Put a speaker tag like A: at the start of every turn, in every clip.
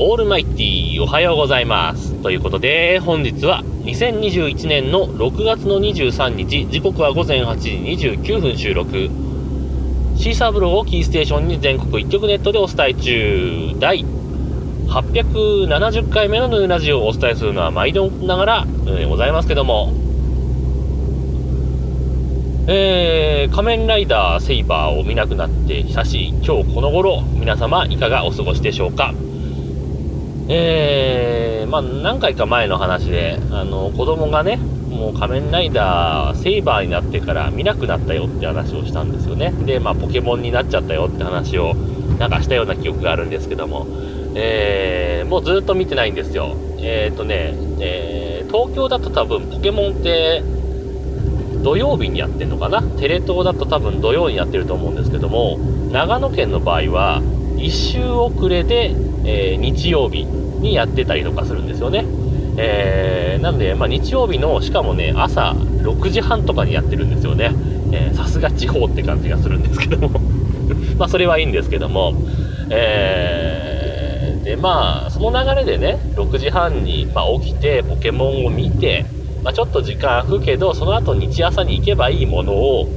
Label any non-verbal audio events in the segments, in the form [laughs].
A: オールマイティーおはようございます。ということで本日は2021年の6月の23日時刻は午前8時29分収録。シーサーブログをキーステーションに全国一曲ネットでお伝え中。第870回目のヌーラジオをお伝えするのは毎度ながらございますけども。えー、仮面ライダーセイバーを見なくなって久しい今日この頃皆様いかがお過ごしでしょうか？えー、まあ何回か前の話で、あの、子供がね、もう仮面ライダーセイバーになってから見なくなったよって話をしたんですよね。で、まあポケモンになっちゃったよって話をなんかしたような記憶があるんですけども、えー、もうずっと見てないんですよ。えっ、ー、とね、えー、東京だと多分ポケモンって土曜日にやってんのかな？テレ東だと多分土曜にやってると思うんですけども、長野県の場合は1週遅れで、えー、日曜日にやってたりとかするんですよね。えー、なんで、まあ、日曜日の、しかもね、朝6時半とかにやってるんですよね。さすが地方って感じがするんですけども [laughs] まあ、それはいいんですけども、えー、で、まあ、その流れでね、6時半に、まあ、起きて、ポケモンを見て、まあ、ちょっと時間空くけど、その後日朝に行けばいいものを、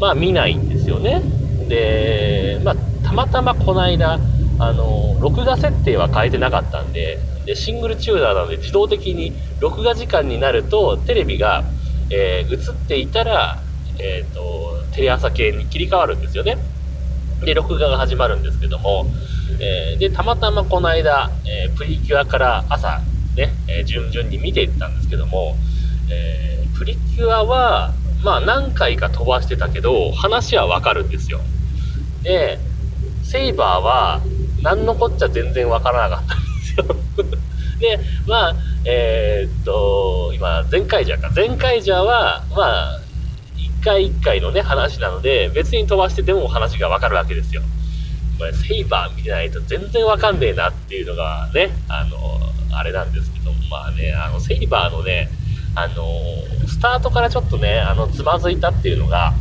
A: まあ、見ないんですよね。で、まあ、たまたまこの間、あの、録画設定は変えてなかったんで、で、シングルチューナーなので自動的に録画時間になると、テレビが、えー、映っていたら、えっ、ー、と、テレ朝系に切り替わるんですよね。で、録画が始まるんですけども、えー、で、たまたまこの間、えプリキュアから朝、ね、え順々に見ていったんですけども、えプリキュアは、まあ何回か飛ばしてたけど、話はわかるんですよ。で、セイバーは、何のこっちゃ全然わからなかったんですよ [laughs] で、まあ、えー、っと、今、前回じゃか。前回じゃは、まあ、一回一回のね、話なので、別に飛ばしてでも話がわかるわけですよ。これ、セイバー見てないと全然わかんねえなっていうのがね、あの、あれなんですけど、まあね、あの、セイバーのね、あの、スタートからちょっとね、あの、つまずいたっていうのが、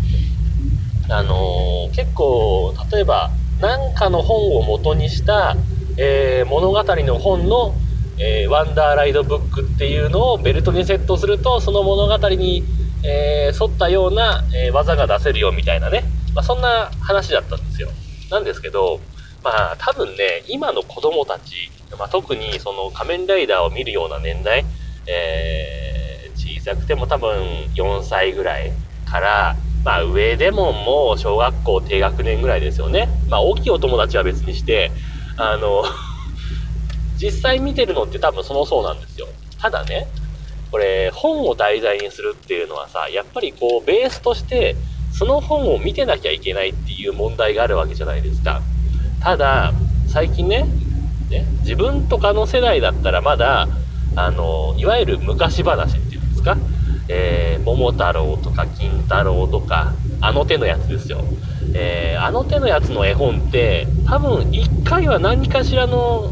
A: あの、結構、例えば、何かの本を元にした、えー、物語の本の、えー、ワンダーライドブックっていうのをベルトにセットするとその物語に、えー、沿ったような、え技が出せるよみたいなね、まあ、そんな話だったんですよ。なんですけどまあ多分ね今の子供たち、まあ、特にその仮面ライダーを見るような年代、え小さくても多分4歳ぐらいからまあ上でももう小学校低学年ぐらいですよね。まあ大きいお友達は別にして、あの [laughs] 実際見てるのって多分そのそうなんですよ。ただね、これ本を題材にするっていうのはさ、やっぱりこうベースとしてその本を見てなきゃいけないっていう問題があるわけじゃないですか。ただ、最近ね、ね自分とかの世代だったらまだ、あの、いわゆる昔話っていうんですか？えー、桃太郎とか金太郎とか、あの手のやつですよ。えー、あの手のやつの絵本って、多分1回は何かしらの、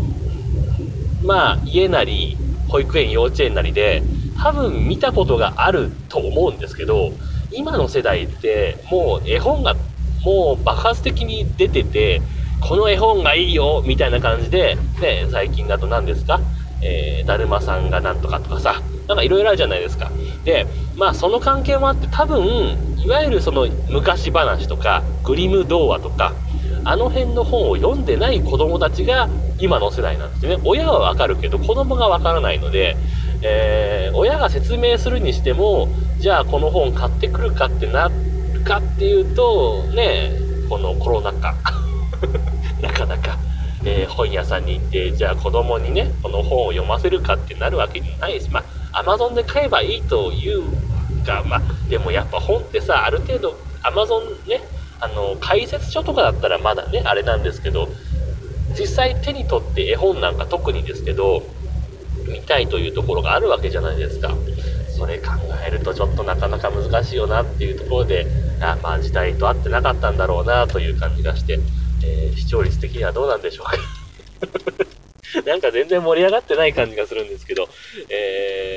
A: まあ、家なり、保育園、幼稚園なりで、多分見たことがあると思うんですけど、今の世代って、もう絵本が、もう爆発的に出てて、この絵本がいいよみたいな感じで、ね、最近だと何ですか？えー、だるまさんがなんとかとかさ、なんかいろいろあるじゃないですか。で、まあその関係もあって多分、いわゆるその昔話とか、グリム童話とか、あの辺の本を読んでない子供たちが今の世代なんですね。親はわかるけど子供がわからないので、えー、親が説明するにしても、じゃあこの本買ってくるかってなるかっていうと、ね、このコロナ禍、[laughs] なかなかえー、本屋さんに行って、じゃあ子供にね、この本を読ませるかってなるわけじゃないし、まあ、アマゾンで買えばいいというか、まあ、でもやっぱ本ってさ、ある程度、アマゾンね、あの、解説書とかだったらまだね、あれなんですけど、実際手に取って絵本なんか特にですけど、見たいというところがあるわけじゃないですか。それ考えるとちょっとなかなか難しいよなっていうところで、あまあ時代と合ってなかったんだろうなという感じがして、えー、視聴率的にはどうなんでしょうか [laughs] なんか全然盛り上がってない感じがするんですけど、えー、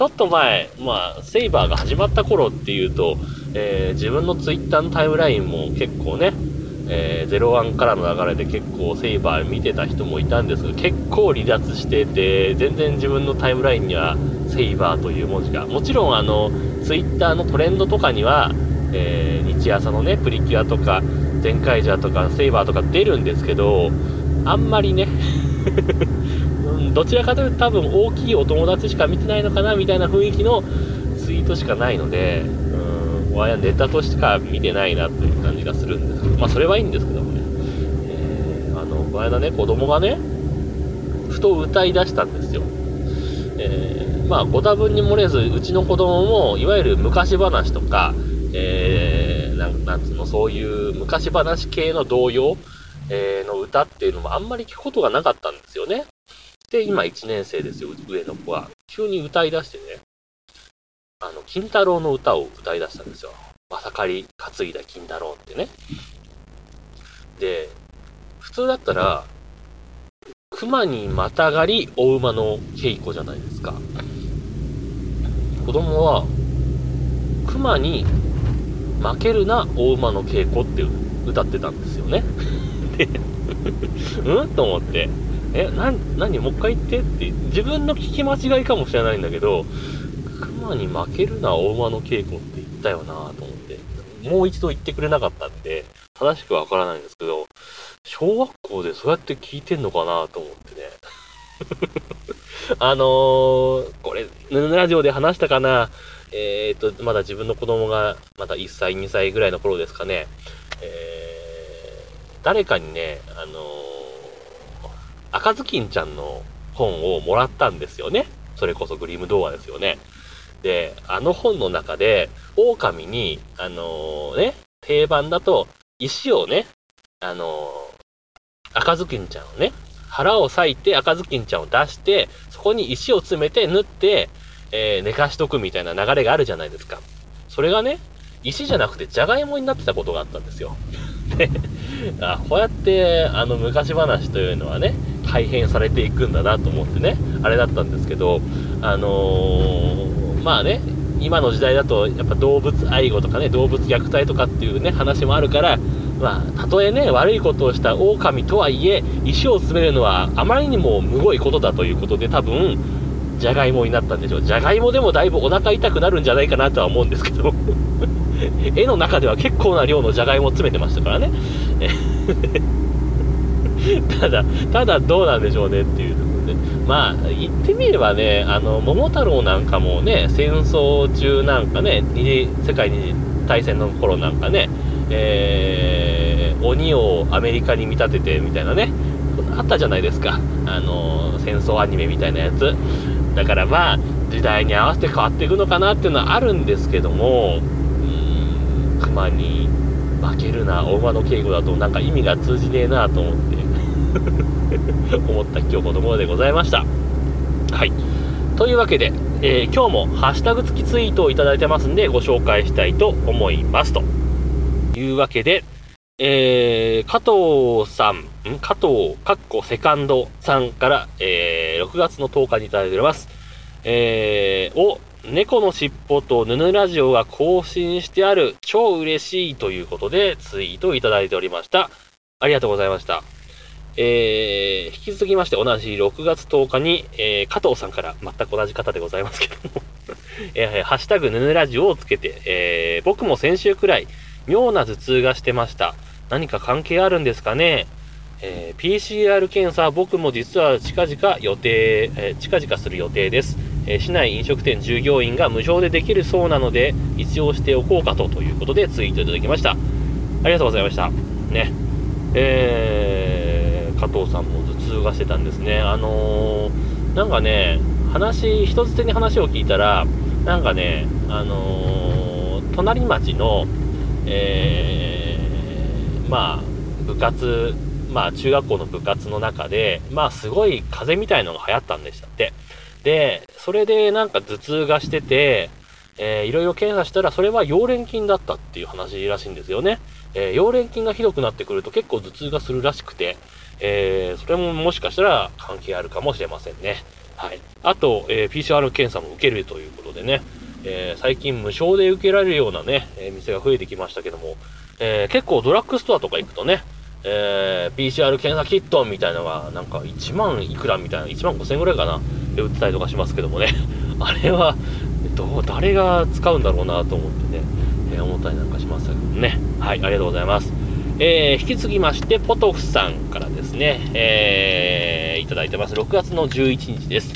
A: ちょっと前、まあ、セイバーが始まった頃っていうと、えー、自分のツイッターのタイムラインも結構ね、えー、01からの流れで結構セイバー見てた人もいたんですが結構離脱してて全然自分のタイムラインにはセイバーという文字が。もちろんあのツイッターのトレンドとかには、えー、日朝のねプリキュアとか全カイジャーとかセイバーとか出るんですけどあんまりねどちらかというと多分大きいお友達しか見てないのかなみたいな雰囲気のツイートしかないのでうんわやネタとしか見てないなという感じがするんですけど。まあそれはいいんですけどもね、えー、あのこのね子供がねふと歌い出したんですよ、えー、まあご多分に漏れずうちの子供もいわゆる昔話とかえー、なんなんつうのそういう昔話系の童謡え、の歌っていうのもあんまり聞くことがなかったんですよね。で、今1年生ですよ、上の子は。急に歌い出してね、あの、金太郎の歌を歌い出したんですよ。まさかり担いだ金太郎ってね。で、普通だったら、熊にまたがりお馬の稽古じゃないですか。子供は、熊に負けるなお馬の稽古って歌ってたんですよね。[laughs] で、[laughs] うん？と思って。え、な、何？もう一回言ってって、自分の聞き間違いかもしれないんだけど、熊に負けるな、大間の稽古って言ったよなと思って、もう一度言ってくれなかったんで、正しくわからないんですけど、小学校でそうやって聞いてんのかなと思ってね。[laughs] あのー、これ、ヌヌラジオで話したかなえー、っと、まだ自分の子供が、まだ1歳、2歳ぐらいの頃ですかね。えー、誰かにね、あのー赤ずきんちゃんの本をもらったんですよね。それこそグリム童話ですよね。で、あの本の中で、狼に、あのー、ね、定番だと、石をね、あのー、赤ずきんちゃんをね、腹を裂いて赤ずきんちゃんを出して、そこに石を詰めて縫って、えー、寝かしとくみたいな流れがあるじゃないですか。それがね、石じゃなくてじゃがいもになってたことがあったんですよ。で、[laughs] あこうやって、あの昔話というのはね、改変されていくんだなと思ってね、あれだったんですけど、あのー、まあね、今の時代だと、やっぱ動物愛護とかね、動物虐待とかっていうね、話もあるから、まあ、たとえね、悪いことをした狼とはいえ、石を詰めるのはあまりにもむごいことだということで、多分、じゃがいもになったんでしょう。じゃがいもでもだいぶお腹痛くなるんじゃないかなとは思うんですけど、[laughs] 絵の中では結構な量のじゃがいもを詰めてましたからね。[laughs] ただ、ただどうなんでしょうねっていうところで。まあ、言ってみればね、あの、桃太郎なんかもね、戦争中なんかね、二次、世界二次大戦の頃なんかね、えー、鬼をアメリカに見立ててみたいなね、あったじゃないですか。あの、戦争アニメみたいなやつ。だからまあ、時代に合わせて変わっていくのかなっていうのはあるんですけども、熊に負けるな、大馬の敬語だとなんか意味が通じねえなと思って、[laughs] 思った今日この頃でございました。はい。というわけで、えー、今日もハッシュタグ付きツイートをいただいてますんで、ご紹介したいと思います。というわけで、えー、加藤さん、ん？加藤、かっこセカンドさんから、えー、6月の10日にいただいております。えー、を、猫のしっぽとヌヌラジオが更新してある超嬉しいということでツイートをいただいておりました。ありがとうございました。えー、引き続きまして同じ6月10日に、えー、加藤さんから全く同じ方でございますけども [laughs] えー、ハッシュタグヌヌラジオをつけて、えー、僕も先週くらい妙な頭痛がしてました。何か関係あるんですかね？えー、PCR 検査僕も実は近々予定、えー、近々する予定です、え、市内飲食店従業員が無償でできるそうなので一応しておこうかとということでツイートいただきました。ありがとうございました。ね。えー、加藤さんも頭痛がしてたんですね。あのー、なんかね話人づてに話を聞いたらなんかねあの隣町のえまあ部活まあ中学校の部活の中で、まあすごい風邪みたいのが流行ったんでしたって。で、それでなんか頭痛がしてて、えー、いろいろ検査したらそれは溶連菌だったっていう話らしいんですよね。えー、溶連菌がひどくなってくると結構頭痛がするらしくて、えー、それももしかしたら関係あるかもしれませんね。はい。あと、えー、PCR 検査も受けるということでね、えー、最近無償で受けられるようなね、え、店が増えてきましたけども、え、結構ドラッグストアとか行くとね、えー、PCR 検査キットみたいのが、なんか1万いくらみたいな、1万5000円ぐらいかな、で売ってたりとかしますけどもね、[laughs] あれは、どう、誰が使うんだろうなと思ってね、えー、思ったりなんかしますけどね。はい、ありがとうございます。えー、引き継ぎまして、ポトフさんからですね、えー、いただいてます。6月の11日です。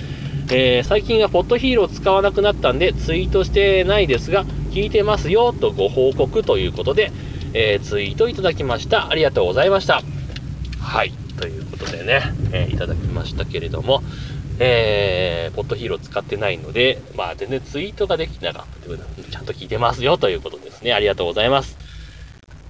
A: えー、最近はポットヒーロー使わなくなったんで、ツイートしてないですが、聞いてますよとご報告ということで、えー、ツイートいただきました。ありがとうございました。はい。ということでね、えー、いただきましたけれども、えー、ポットヒーロー使ってないので、まあ全然ツイートができなかったということで、ちゃんと聞いてますよということですね。ありがとうございます。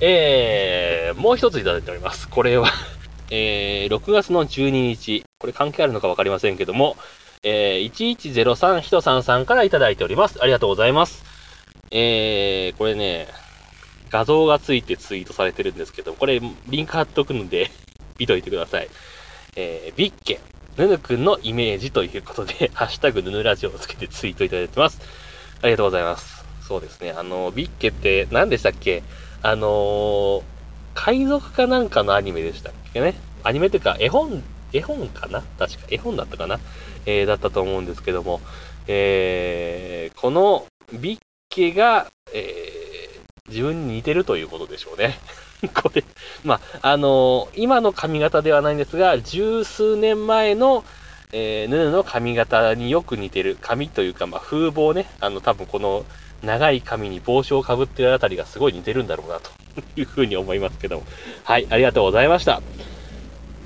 A: えー、もう一ついただいております。これは [laughs] えー、6月の12日、これ関係あるのかわかりませんけども、えー、1103人さんさんからいただいております。ありがとうございます。えー、これね、画像がついてツイートされてるんですけど、これリンク貼っとくので [laughs] 見といてください。えー、ビッケ、ヌヌくんのイメージということで、[laughs] ハッシュタグヌヌラジオをつけてツイートいただいてます。ありがとうございます。そうですね。あの、ビッケって何でしたっけ？あのー、海賊かなんかのアニメでしたっけね？アニメっていうか、絵本、絵本かな？確か、絵本だったかな？えー、だったと思うんですけども、えー、このビッケが、え、自分に似てるということでしょうね。[laughs] これ、まあ、あのー、今の髪型ではないんですが、十数年前の、えー、ヌヌの髪型によく似てる。髪というか、まあ、風貌ね。あの、多分この長い髪に帽子をかぶってるあたりがすごい似てるんだろうな、というふうに思いますけども。はい、ありがとうございました。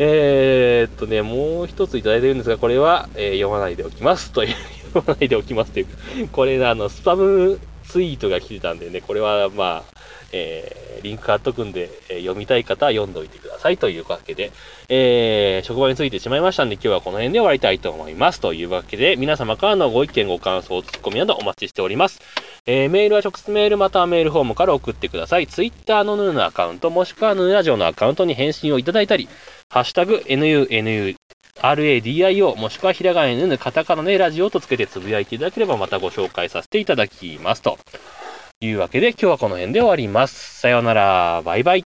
A: えー、っとね、もう一ついただいてるんですが、これは、えー、読まないでおきます。という、[laughs] 読まないでおきますというか、これ、あの、スパムツイートが来てたんでね、これはまあ、えー、リンク貼っとくんで、えー、読みたい方は読んどいてくださいというわけで、えー、職場についてしまいましたんで、今日はこの辺で終わりたいと思います。というわけで、皆様からのご意見、ご感想、ツッコミなどお待ちしております。えー、メールは直接メールまたはメールフォームから送ってください。ツイッターのヌーのアカウント、もしくはヌーラジオのアカウントに返信をいただいたり、ハッシュタグ NUNU RADIO もしくはひらがな NN カタカナでラジオとつけてつぶやいていただければまたご紹介させていただきますというわけで今日はこの辺で終わります。さようなら。バイバイ。